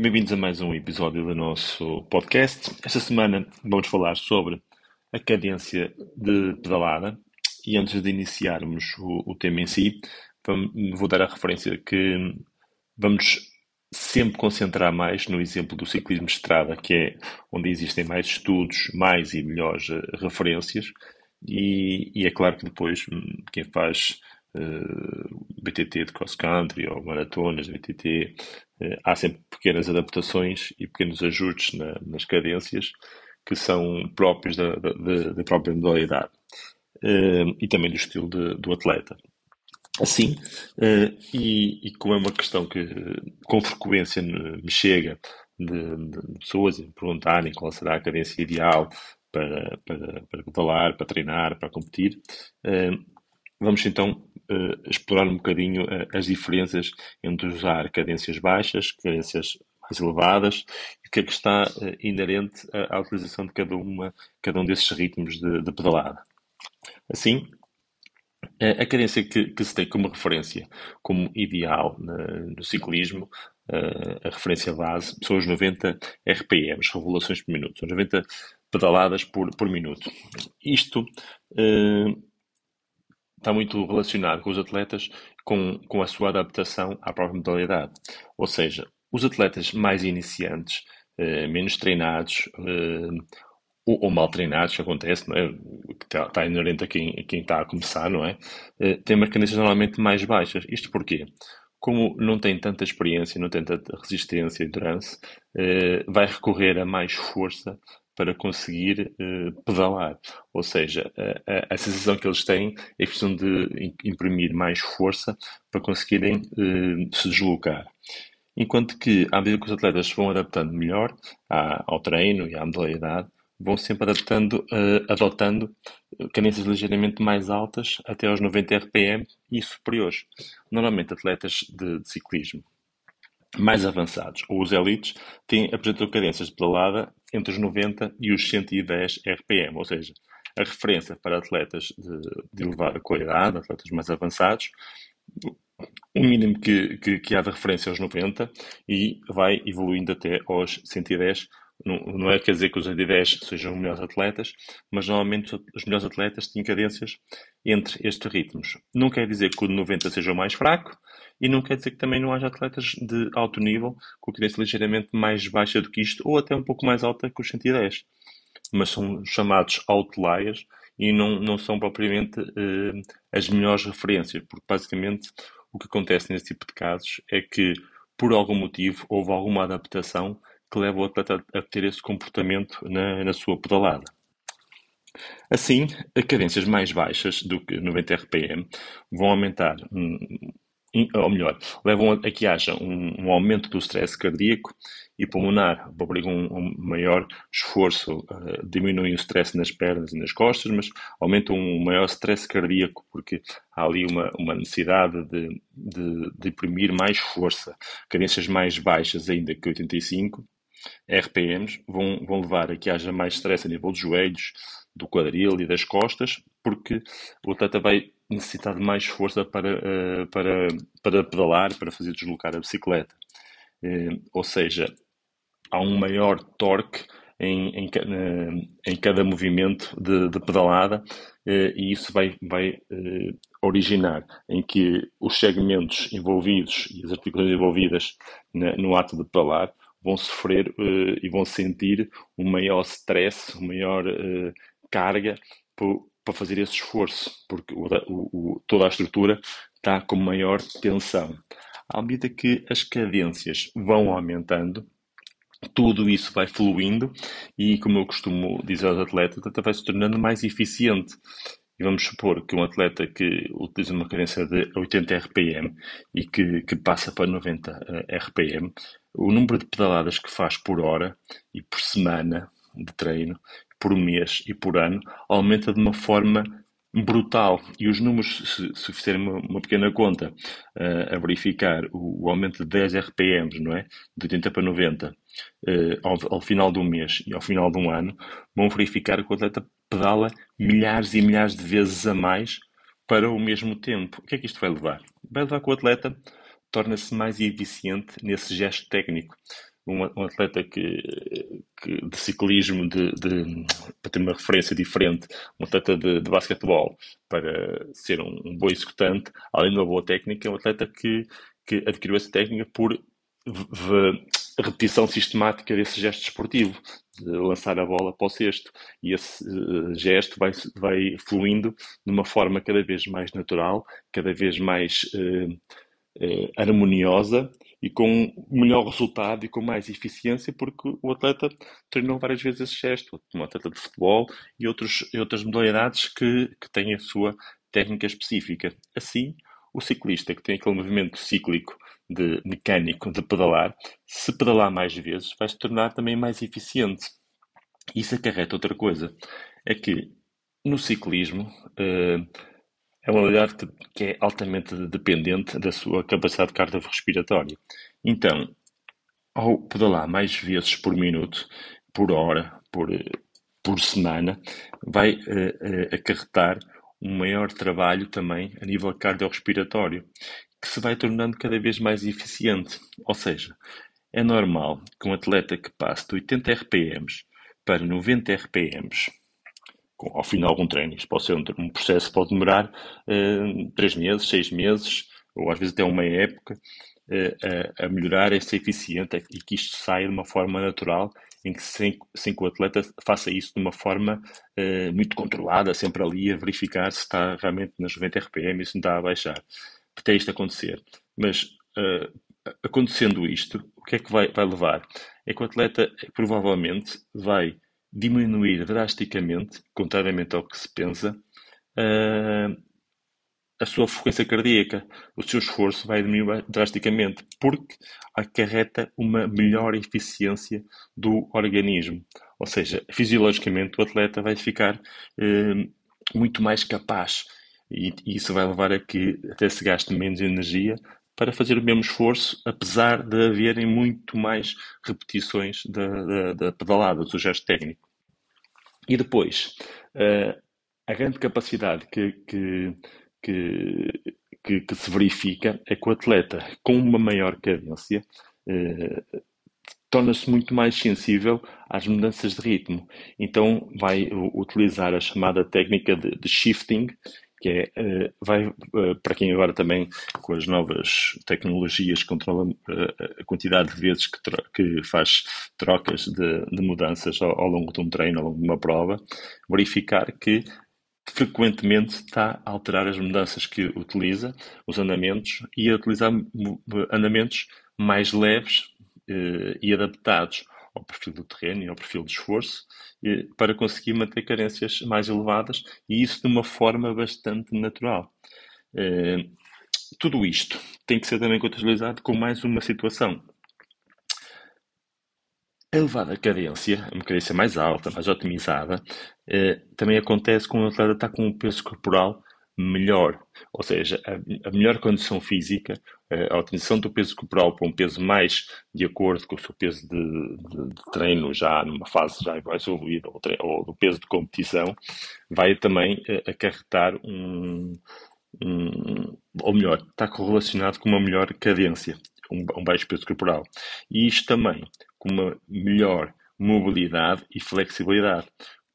Bem-vindos a mais um episódio do nosso podcast. Esta semana vamos falar sobre a cadência de pedalada e antes de iniciarmos o, o tema em si, vamos, vou dar a referência que vamos sempre concentrar mais no exemplo do ciclismo de estrada, que é onde existem mais estudos, mais e melhores eh, referências, e, e é claro que depois hum, quem faz uh, eh, BTT de cross country ou maratonas BTT, uh, há sempre pequenas adaptações e pequenos ajustes na, nas cadências que são próprios da, da, da própria modalidade uh, e também do estilo de, do atleta. Assim, uh, e, e, como é uma questão que com frequência me chega de, de pessoas me perguntarem qual será a cadência ideal para, para, para pedalar, para treinar, para competir, uh, vamos então explorar um bocadinho as diferenças entre usar cadências baixas, cadências mais elevadas, e o que é que está inerente à, à, utilização de cada, uma, cada um desses ritmos de, de pedalada. Assim, a cadência que, que, se tem como referência, como ideal no ciclismo, a referência base são os 90 RPMs, revoluções por minuto, são 90 pedaladas por, por minuto. Isto está muito relacionado com os atletas, com, com a sua adaptação à própria modalidade. Ou seja, os atletas mais iniciantes, uh, menos treinados, uh, ou, ou, mal treinados, que acontece, não é? está, está inerente a quem, a quem está a começar, não é? Uh, têm marcas normalmente mais baixas. Isto porquê? Como não tem tanta experiência, não tem tanta resistência e endurance, uh, vai recorrer a mais força para conseguir uh, pedalar. Ou seja, a, a, a, sensação que eles têm é que precisam de imprimir mais força para conseguirem uh, se deslocar. Enquanto que, à medida que os atletas se vão adaptando melhor à, ao treino e à modalidade, vão sempre adaptando, uh, adotando cadências ligeiramente mais altas até aos 90 RPM e superiores. Normalmente atletas de, de ciclismo mais avançados ou os elites têm, apresentam cadências de pedalada entre os 90 e os 110 RPM, ou seja, a referência para atletas de, de elevada qualidade, atletas mais avançados, o mínimo que, que, que, há de referência é aos 90 e vai evoluindo até aos 110 não, não é quer dizer que os AD10 sejam melhores atletas, mas normalmente os melhores atletas têm cadências entre estes ritmos. Não quer dizer que o de 90 seja o mais fraco e não quer dizer que também não haja atletas de alto nível com cadência ligeiramente mais baixa do que isto ou até um pouco mais alta que os 110. Mas são chamados outliers e não, não são propriamente eh, as melhores referências, porque basicamente o que acontece nesse tipo de casos é que por algum motivo houve alguma adaptação que leva o atleta a ter esse comportamento na, na sua pedalada. Assim, a cadências mais baixas do que 90 RPM vão aumentar, ou melhor, levam a que haja um, um aumento do stress cardíaco e pulmonar, obrigam um, um maior esforço, uh, diminuem o stress nas pernas e nas costas, mas aumentam um maior stress cardíaco porque há ali uma, uma necessidade de, de, de imprimir mais força. Cadências mais baixas ainda que 85 RPMs vão, vão levar a que haja mais stress a nível dos joelhos, do quadril e das costas, porque o atleta vai necessitar de mais força para, uh, para, para pedalar, para fazer deslocar a bicicleta. Uh, ou seja, há um maior torque em, em, em cada movimento de, de pedalada e isso vai, vai originar em que os segmentos envolvidos e as articulações envolvidas no ato de pedalar vão sofrer uh, e vão sentir um maior stress, uma maior uh, carga para fazer esse esforço, porque o, o, toda a estrutura está com maior tensão. À medida que as cadências vão aumentando, tudo isso vai fluindo e, como eu costumo dizer aos atletas, até vai se tornando mais eficiente. E vamos supor que um atleta que utiliza uma cadência de 80 RPM e que, que passa para 90 eh, RPM, o número de pedaladas que faz por hora e por semana de treino, por mês e por ano, aumenta de uma forma brutal. E os números, se, se fizerem uma, uma, pequena conta, uh, a verificar o, o, aumento de 10 RPMs, não é? De 80 para 90, uh, ao, ao, final de um mês e ao final de um ano, vão verificar que o atleta pedala milhares e milhares de vezes a mais para o mesmo tempo. O que é que isto vai levar? Vai levar que o atleta torna-se mais eficiente nesse gesto técnico. um, um atleta que, que, de ciclismo, de, de, para ter uma referência diferente, um atleta de, de basquetebol, para ser um, um bom executante, além de uma boa técnica, é um atleta que, que adquiriu essa técnica por repetição sistemática desse gesto esportivo, de lançar a bola para o cesto. E esse uh, gesto vai, vai fluindo de uma forma cada vez mais natural, cada vez mais uh, uh, harmoniosa e com melhor resultado e com mais eficiência, porque o atleta treinou várias vezes esse gesto, um atleta de futebol e, outros, e outras modalidades que, que têm a sua técnica específica. Assim, o ciclista que tem aquele movimento cíclico de mecânico de pedalar, se pedalar mais vezes, vai se tornar também mais eficiente. Isso acarreta outra coisa, é que no ciclismo uh, é uma modalidade que, que, é altamente dependente da sua capacidade cardiorrespiratória. Então, ao pedalar mais vezes por minuto, por hora, por, por semana, vai uh, uh, acarretar um maior trabalho também a nível cardiorrespiratório, que se vai tornando cada vez mais eficiente. Ou seja, é normal que um atleta que passe de 80 RPMs para 90 RPMs ao final de algum treino, isto pode ser um, um processo que pode demorar uh, 3 meses, 6 meses, ou às vezes até uma época, uh, a, a melhorar essa eficiência e que isto saia de uma forma natural em que sem, sem que o atleta faça isso de uma forma uh, muito controlada, sempre ali a verificar se está realmente nas 90 RPM e se não está a baixar. Até isto acontecer. Mas acontecendo isto, o que é que vai, vai levar? É que o atleta provavelmente vai diminuir drasticamente, contrariamente ao que se pensa, uh, a sua frequência cardíaca, o seu esforço vai diminuir drasticamente, porque acarreta uma melhor eficiência do organismo. Ou seja, fisiologicamente o atleta vai ficar eh, muito mais capaz e, isso vai levar a que até se gaste menos energia para fazer o mesmo esforço, apesar de haverem muito mais repetições da, da, da pedalada, do gesto técnico. E depois, uh, a grande capacidade que, que que, que, que, se verifica é que o atleta, com uma maior cadência, eh, torna-se muito mais sensível às mudanças de ritmo. Então, vai utilizar a chamada técnica de, de shifting, que é, eh, vai, eh, para quem agora também, com as novas tecnologias, controla eh, a quantidade de vezes que, que faz trocas de, de mudanças ao, ao, longo de um treino, ao longo de uma prova, verificar que frequentemente está a alterar as mudanças que utiliza, os andamentos, e a utilizar andamentos mais leves eh, e adaptados ao perfil do terreno e ao perfil de esforço, eh, para conseguir manter carências mais elevadas, e isso de uma forma bastante natural. Eh, tudo isto tem que ser também contextualizado com mais uma situação. A elevada cadência, uma cadência mais alta, mais otimizada, eh, também acontece quando o atleta está com um peso corporal melhor, ou seja, a, a melhor condição física, a otimização do peso corporal para um peso mais de acordo com o seu peso de, de, de treino já numa fase já mais evoluída ou, ou, do peso de competição, vai também eh, acarretar um, um, ou melhor, está correlacionado com uma melhor cadência, um, um baixo peso corporal. E isto também com uma melhor mobilidade e flexibilidade,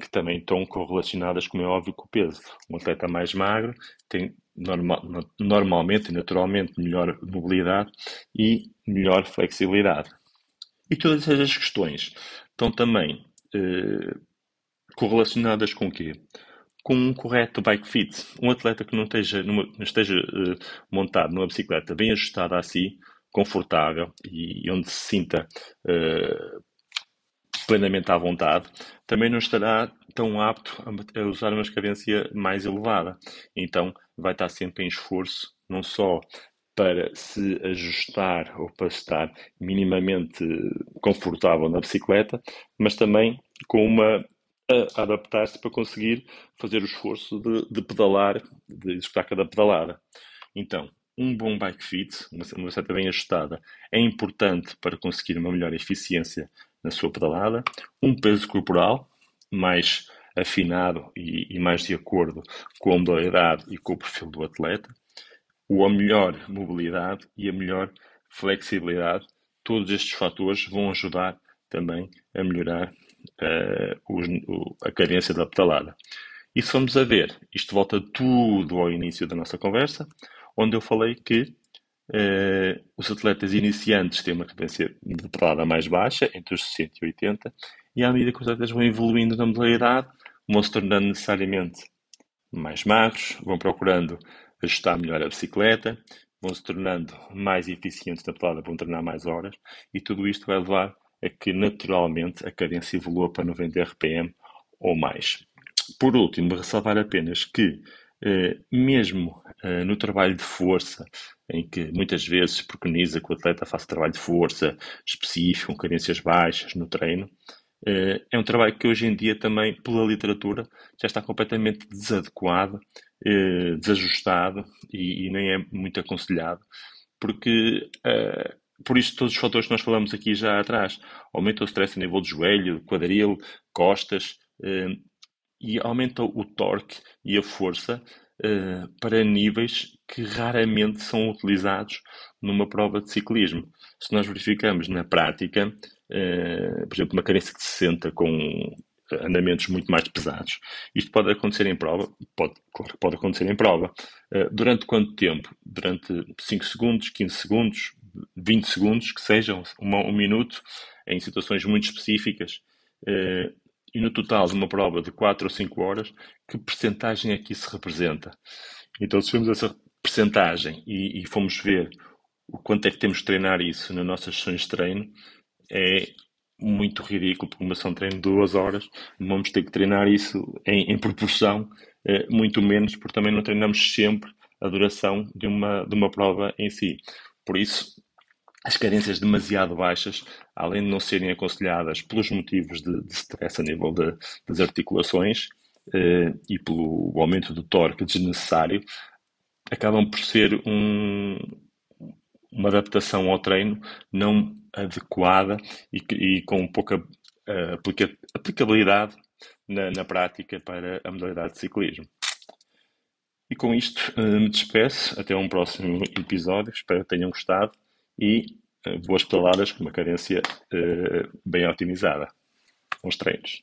que também estão correlacionadas, como é óbvio, com o peso. Um atleta mais magro tem normal, normalmente e naturalmente melhor mobilidade e melhor flexibilidade. E todas essas questões estão também eh, correlacionadas com o quê? Com um correto bike fit. Um atleta que não esteja, numa, não esteja eh, montado numa bicicleta bem ajustada a si, confortável e onde se sinta uh, plenamente à vontade, também não estará tão apto a usar uma cadência mais elevada. Então vai estar sempre em esforço, não só para se ajustar ou para estar minimamente confortável na bicicleta, mas também com uma adaptar-se para conseguir fazer o esforço de, de pedalar, de executar cada pedalada. Então, um bom bike fit, uma, uma bicicleta bem ajustada, é importante para conseguir uma melhor eficiência na sua pedalada. Um peso corporal mais afinado e, e mais de acordo com a modalidade e com o perfil do atleta. Ou a melhor mobilidade e a melhor flexibilidade todos estes fatores vão ajudar também a melhorar uh, os, o, a cadência da pedalada. E se vamos a ver, isto volta tudo ao início da nossa conversa, onde eu falei que uh, os atletas iniciantes têm uma cadência de pedalada mais baixa, entre os 60 e 80, e à medida que os atletas vão evoluindo na modalidade, vão se tornando necessariamente mais magros, vão procurando ajustar melhor a bicicleta, vão se tornando mais eficientes na pedalada, vão treinar mais horas, e tudo isto vai levar a que naturalmente a cadência evolua para 90 RPM ou mais. Por último, ressalvar apenas que, mesmo eh, no trabalho de força, em que muitas vezes preconiza que o atleta faça trabalho de força específico, com cadências baixas no treino, eh, é um trabalho que hoje em dia também, pela literatura, já está completamente desadequado, desajustado e, nem é muito aconselhado, porque por isto todos os fatores que nós falamos aqui já atrás. Aumenta o stress a nível do joelho, quadril, costas eh, e aumenta o torque e a força eh, para níveis que raramente são utilizados numa prova de ciclismo. Se nós verificamos na prática, eh, por exemplo, uma carência de 60 com andamentos muito mais pesados. Isto pode acontecer em prova? Pode, claro que pode acontecer em prova. durante quanto tempo? Durante 5 segundos, 15 segundos, 20 segundos, que sejam uma, um minuto, em situações muito específicas, e no total de uma prova de 4 ou 5 horas, que percentagem é que isso representa? Então, se vemos essa percentagem e, e fomos ver o quanto é que temos de treinar isso nas nossas sessões de treino, é muito ridículo, porque uma sessão de treino de duas horas, vamos ter que treinar isso em, em proporção, eh, muito menos, porque também não treinamos sempre a duração de uma, de uma prova em si. Por isso, as cadências demasiado baixas, além de não serem aconselhadas pelos motivos de, de stress a nível de, das articulações eh, e pelo aumento do torque desnecessário, acabam por ser um, uma adaptação ao treino não adequada e, e com pouca uh, aplica, aplicabilidade na, na, prática para a modalidade de ciclismo. E com isto uh, me despeço. Até um próximo episódio. Espero que tenham gostado e uh, boas pedaladas com uma cadência uh, bem otimizada. Bons treinos.